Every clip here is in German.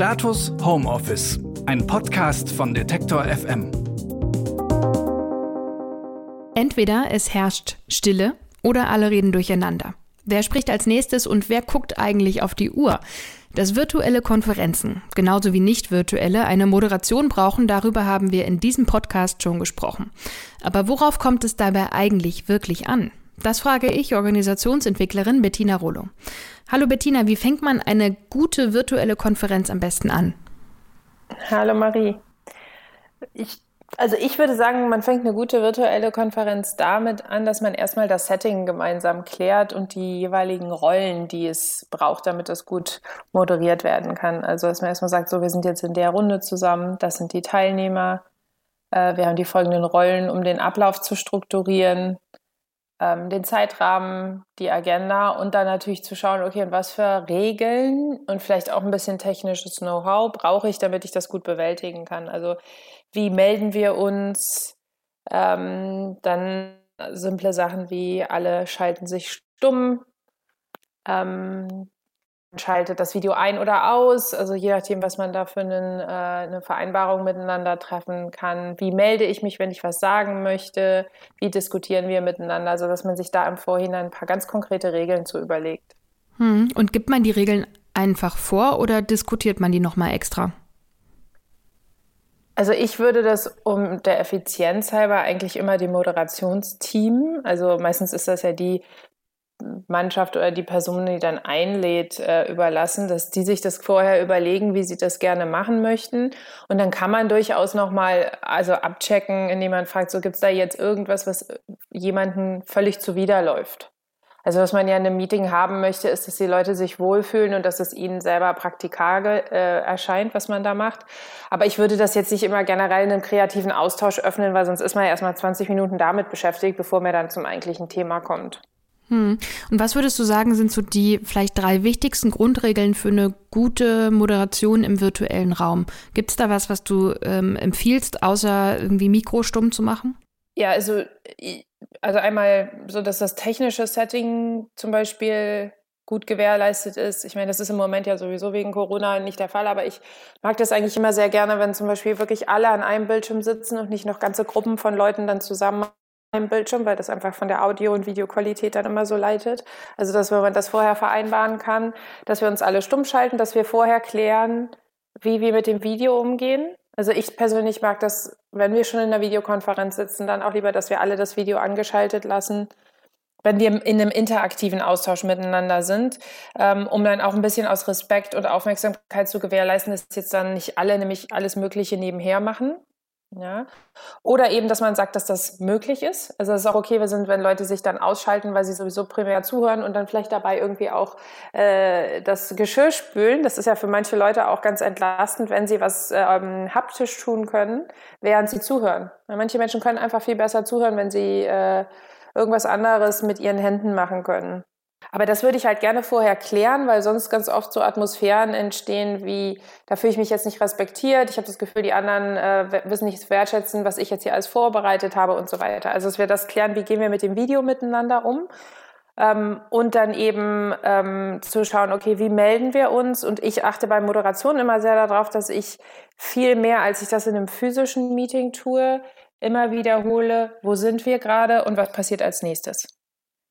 Status Homeoffice, ein Podcast von Detektor FM. Entweder es herrscht Stille oder alle reden durcheinander. Wer spricht als nächstes und wer guckt eigentlich auf die Uhr? Dass virtuelle Konferenzen, genauso wie nicht virtuelle, eine Moderation brauchen, darüber haben wir in diesem Podcast schon gesprochen. Aber worauf kommt es dabei eigentlich wirklich an? Das frage ich Organisationsentwicklerin Bettina Rollo. Hallo Bettina, wie fängt man eine gute virtuelle Konferenz am besten an? Hallo Marie. Ich, also ich würde sagen, man fängt eine gute virtuelle Konferenz damit an, dass man erstmal das Setting gemeinsam klärt und die jeweiligen Rollen, die es braucht, damit das gut moderiert werden kann. Also dass man erstmal sagt, so, wir sind jetzt in der Runde zusammen, das sind die Teilnehmer, äh, wir haben die folgenden Rollen, um den Ablauf zu strukturieren ähm, den Zeitrahmen, die Agenda und dann natürlich zu schauen, okay, und was für Regeln und vielleicht auch ein bisschen technisches Know-how brauche ich, damit ich das gut bewältigen kann. Also wie melden wir uns? Ähm, dann simple Sachen wie alle schalten sich stumm. Ähm, schaltet das Video ein oder aus, also je nachdem, was man da für einen, äh, eine Vereinbarung miteinander treffen kann. Wie melde ich mich, wenn ich was sagen möchte? Wie diskutieren wir miteinander, sodass man sich da im Vorhinein ein paar ganz konkrete Regeln zu überlegt. Hm. Und gibt man die Regeln einfach vor oder diskutiert man die nochmal extra? Also ich würde das um der Effizienz halber eigentlich immer dem Moderationsteam, also meistens ist das ja die Mannschaft oder die Person, die dann einlädt, äh, überlassen, dass die sich das vorher überlegen, wie sie das gerne machen möchten. Und dann kann man durchaus nochmal also abchecken, indem man fragt, so gibt es da jetzt irgendwas, was jemanden völlig zuwiderläuft. Also was man ja in einem Meeting haben möchte, ist, dass die Leute sich wohlfühlen und dass es ihnen selber praktikabel äh, erscheint, was man da macht. Aber ich würde das jetzt nicht immer generell in einem kreativen Austausch öffnen, weil sonst ist man ja erstmal 20 Minuten damit beschäftigt, bevor man dann zum eigentlichen Thema kommt. Hm. Und was würdest du sagen, sind so die vielleicht drei wichtigsten Grundregeln für eine gute Moderation im virtuellen Raum? Gibt es da was, was du ähm, empfiehlst, außer irgendwie Mikro stumm zu machen? Ja, also, also einmal so, dass das technische Setting zum Beispiel gut gewährleistet ist. Ich meine, das ist im Moment ja sowieso wegen Corona nicht der Fall, aber ich mag das eigentlich immer sehr gerne, wenn zum Beispiel wirklich alle an einem Bildschirm sitzen und nicht noch ganze Gruppen von Leuten dann zusammen einem Bildschirm, weil das einfach von der Audio- und Videoqualität dann immer so leitet. Also, dass man das vorher vereinbaren kann, dass wir uns alle stumm schalten, dass wir vorher klären, wie wir mit dem Video umgehen. Also ich persönlich mag das, wenn wir schon in einer Videokonferenz sitzen, dann auch lieber, dass wir alle das Video angeschaltet lassen, wenn wir in einem interaktiven Austausch miteinander sind, ähm, um dann auch ein bisschen aus Respekt und Aufmerksamkeit zu gewährleisten, dass jetzt dann nicht alle nämlich alles Mögliche nebenher machen, ja. Oder eben, dass man sagt, dass das möglich ist. Also es ist auch okay, wir sind, wenn Leute sich dann ausschalten, weil sie sowieso primär zuhören und dann vielleicht dabei irgendwie auch äh, das Geschirr spülen. Das ist ja für manche Leute auch ganz entlastend, wenn sie was ähm, haptisch tun können, während sie zuhören. Weil manche Menschen können einfach viel besser zuhören, wenn sie äh, irgendwas anderes mit ihren Händen machen können. Aber das würde ich halt gerne vorher klären, weil sonst ganz oft so Atmosphären entstehen wie, da fühle ich mich jetzt nicht respektiert, ich habe das Gefühl, die anderen äh, wissen nicht wertschätzen, was ich jetzt hier alles vorbereitet habe und so weiter. Also dass wir das klären, wie gehen wir mit dem Video miteinander um. Ähm, und dann eben ähm, zu schauen, okay, wie melden wir uns? Und ich achte bei Moderation immer sehr darauf, dass ich viel mehr, als ich das in einem physischen Meeting tue, immer wiederhole, wo sind wir gerade und was passiert als nächstes.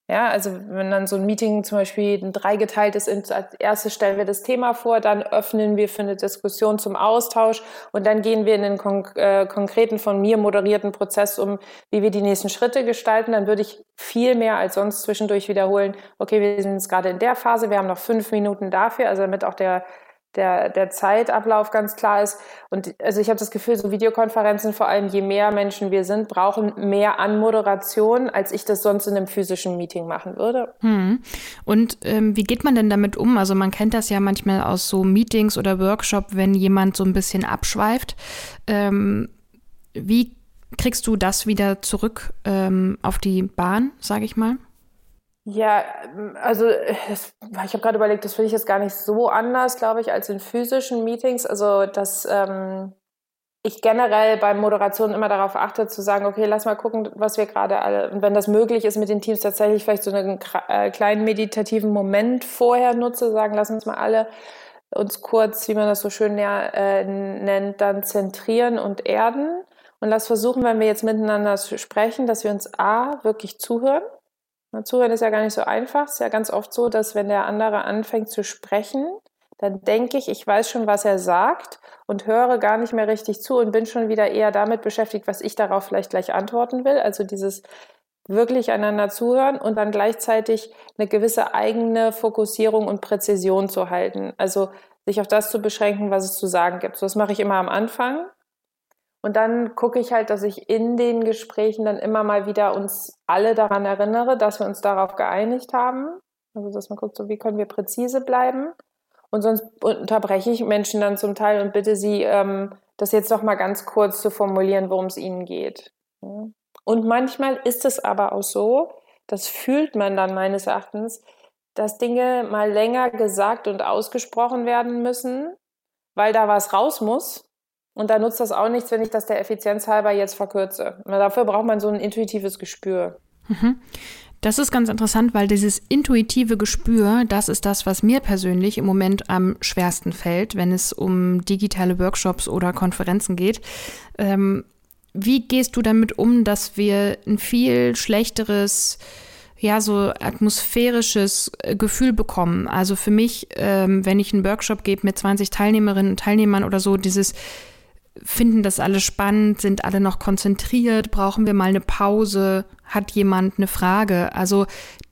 Ja, also wenn dann so ein Meeting zum Beispiel dreigeteilt ist, als erstes stellen wir das Thema vor, dann öffnen wir für eine Diskussion zum Austausch und dann gehen wir in den konk äh, konkreten von mir moderierten Prozess um, wie wir die nächsten Schritte gestalten. Dann würde ich viel mehr als sonst zwischendurch wiederholen, okay, wir sind jetzt gerade in der Phase, wir haben noch fünf Minuten dafür, also damit auch der der, der Zeitablauf ganz klar ist. Und also ich habe das Gefühl, so Videokonferenzen, vor allem je mehr Menschen wir sind, brauchen mehr Anmoderation, als ich das sonst in einem physischen Meeting machen würde. Hm. Und ähm, wie geht man denn damit um? Also man kennt das ja manchmal aus so Meetings oder Workshop, wenn jemand so ein bisschen abschweift. Ähm, wie kriegst du das wieder zurück ähm, auf die Bahn, sage ich mal? Ja, ähm, also das, ich habe gerade überlegt, das finde ich jetzt gar nicht so anders, glaube ich, als in physischen Meetings. Also dass ähm, ich generell bei Moderation immer darauf achte, zu sagen, okay, lass mal gucken, was wir gerade alle, und wenn das möglich ist mit den Teams, tatsächlich vielleicht so einen äh, kleinen meditativen Moment vorher nutze, sagen, lass uns mal alle uns kurz, wie man das so schön äh, nennt, dann zentrieren und erden. Und lass versuchen, wenn wir jetzt miteinander sprechen, dass wir uns A, wirklich zuhören. Zuhören ist ja gar nicht so einfach. Es ist ja ganz oft so, dass wenn der andere anfängt zu sprechen, dann denke ich, ich weiß schon, was er sagt und höre gar nicht mehr richtig zu und bin schon wieder eher damit beschäftigt, was ich darauf vielleicht gleich antworten will. Also dieses wirklich einander zuhören und dann gleichzeitig eine gewisse eigene Fokussierung und Präzision zu halten. Also sich auf das zu beschränken, was es zu sagen gibt. So, das mache ich immer am Anfang. Und dann gucke ich halt, dass ich in den Gesprächen dann immer mal wieder uns alle daran erinnere, dass wir uns darauf geeinigt haben. Also, dass man guckt, so wie können wir präzise bleiben. Und sonst unterbreche ich Menschen dann zum Teil und bitte sie, ähm, das jetzt noch mal ganz kurz zu formulieren, worum es ihnen geht. Und manchmal ist es aber auch so, das fühlt man dann meines Erachtens, dass Dinge mal länger gesagt und ausgesprochen werden müssen, weil da was raus muss. Und da nutzt das auch nichts, wenn ich das der Effizienz halber jetzt verkürze. Dafür braucht man so ein intuitives Gespür. Mhm. Das ist ganz interessant, weil dieses intuitive Gespür, das ist das, was mir persönlich im Moment am schwersten fällt, wenn es um digitale Workshops oder Konferenzen geht. Ähm, wie gehst du damit um, dass wir ein viel schlechteres, ja, so atmosphärisches äh, Gefühl bekommen? Also für mich, ähm, wenn ich einen Workshop gebe mit 20 Teilnehmerinnen und Teilnehmern oder so, dieses finden das alle spannend, sind alle noch konzentriert, brauchen wir mal eine Pause, hat jemand eine Frage? Also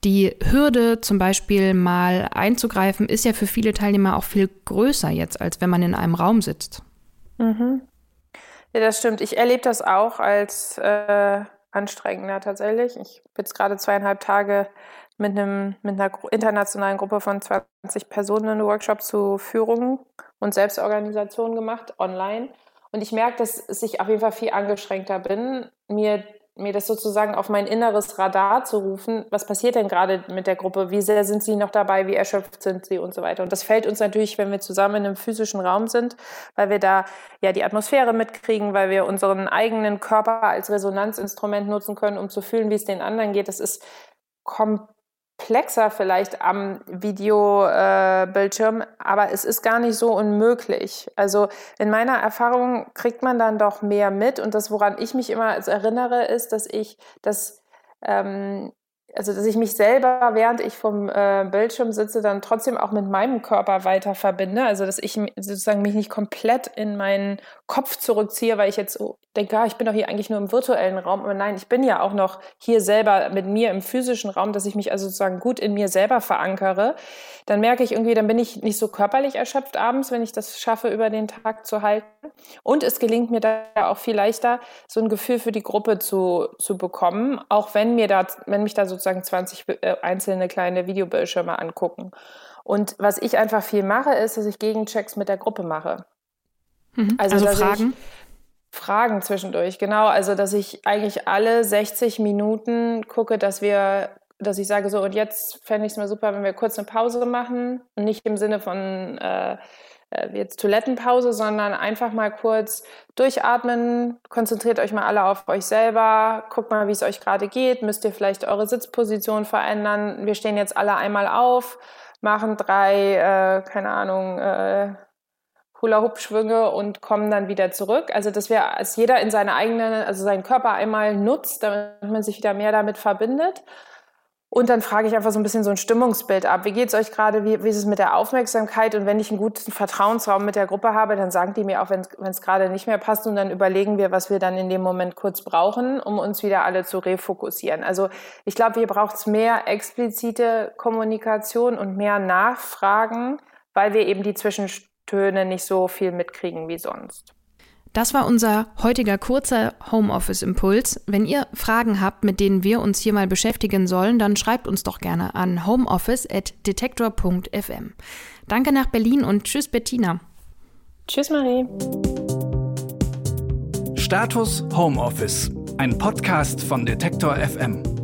die Hürde zum Beispiel mal einzugreifen, ist ja für viele Teilnehmer auch viel größer jetzt, als wenn man in einem Raum sitzt. Mhm. Ja, das stimmt. Ich erlebe das auch als äh, anstrengender tatsächlich. Ich bin jetzt gerade zweieinhalb Tage mit, einem, mit einer internationalen Gruppe von 20 Personen einen Workshop zu Führung und Selbstorganisation gemacht, online. Und ich merke, dass ich auf jeden Fall viel angeschränkter bin, mir mir das sozusagen auf mein inneres Radar zu rufen, was passiert denn gerade mit der Gruppe, wie sehr sind sie noch dabei, wie erschöpft sind sie und so weiter. Und das fällt uns natürlich, wenn wir zusammen in einem physischen Raum sind, weil wir da ja die Atmosphäre mitkriegen, weil wir unseren eigenen Körper als Resonanzinstrument nutzen können, um zu fühlen, wie es den anderen geht. Das ist komplett komplexer vielleicht am Videobildschirm, äh, aber es ist gar nicht so unmöglich. Also in meiner Erfahrung kriegt man dann doch mehr mit und das, woran ich mich immer erinnere, ist, dass ich das ähm, also dass ich mich selber, während ich vom äh, Bildschirm sitze, dann trotzdem auch mit meinem Körper weiter verbinde. Also dass ich sozusagen mich nicht komplett in meinen Kopf zurückziehe, weil ich jetzt denke, ah, ich bin doch hier eigentlich nur im virtuellen Raum. Aber nein, ich bin ja auch noch hier selber mit mir im physischen Raum, dass ich mich also sozusagen gut in mir selber verankere. Dann merke ich irgendwie, dann bin ich nicht so körperlich erschöpft abends, wenn ich das schaffe, über den Tag zu halten. Und es gelingt mir da auch viel leichter, so ein Gefühl für die Gruppe zu, zu bekommen, auch wenn mir da, wenn mich da so sozusagen 20 äh, einzelne kleine Videobildschirme angucken. Und was ich einfach viel mache, ist, dass ich Gegenchecks mit der Gruppe mache. Mhm. Also, also Fragen? Fragen zwischendurch, genau. Also, dass ich eigentlich alle 60 Minuten gucke, dass wir, dass ich sage, so, und jetzt fände ich es mal super, wenn wir kurz eine Pause machen. Und nicht im Sinne von, äh, äh, jetzt Toilettenpause, sondern einfach mal kurz durchatmen, konzentriert euch mal alle auf euch selber, guckt mal, wie es euch gerade geht, müsst ihr vielleicht eure Sitzposition verändern. Wir stehen jetzt alle einmal auf, machen drei, äh, keine Ahnung, äh, Hula-Hoop-Schwünge und kommen dann wieder zurück. Also, dass wir als jeder in seine eigene, also seinen Körper einmal nutzt, damit man sich wieder mehr damit verbindet. Und dann frage ich einfach so ein bisschen so ein Stimmungsbild ab. Wie geht es euch gerade? Wie, wie ist es mit der Aufmerksamkeit? Und wenn ich einen guten Vertrauensraum mit der Gruppe habe, dann sagen die mir auch, wenn es gerade nicht mehr passt. Und dann überlegen wir, was wir dann in dem Moment kurz brauchen, um uns wieder alle zu refokussieren. Also ich glaube, hier braucht es mehr explizite Kommunikation und mehr Nachfragen, weil wir eben die Zwischentöne nicht so viel mitkriegen wie sonst. Das war unser heutiger kurzer Homeoffice-Impuls. Wenn ihr Fragen habt, mit denen wir uns hier mal beschäftigen sollen, dann schreibt uns doch gerne an homeoffice.detektor.fm. Danke nach Berlin und tschüss Bettina. Tschüss Marie. Status Homeoffice, ein Podcast von Detektor FM.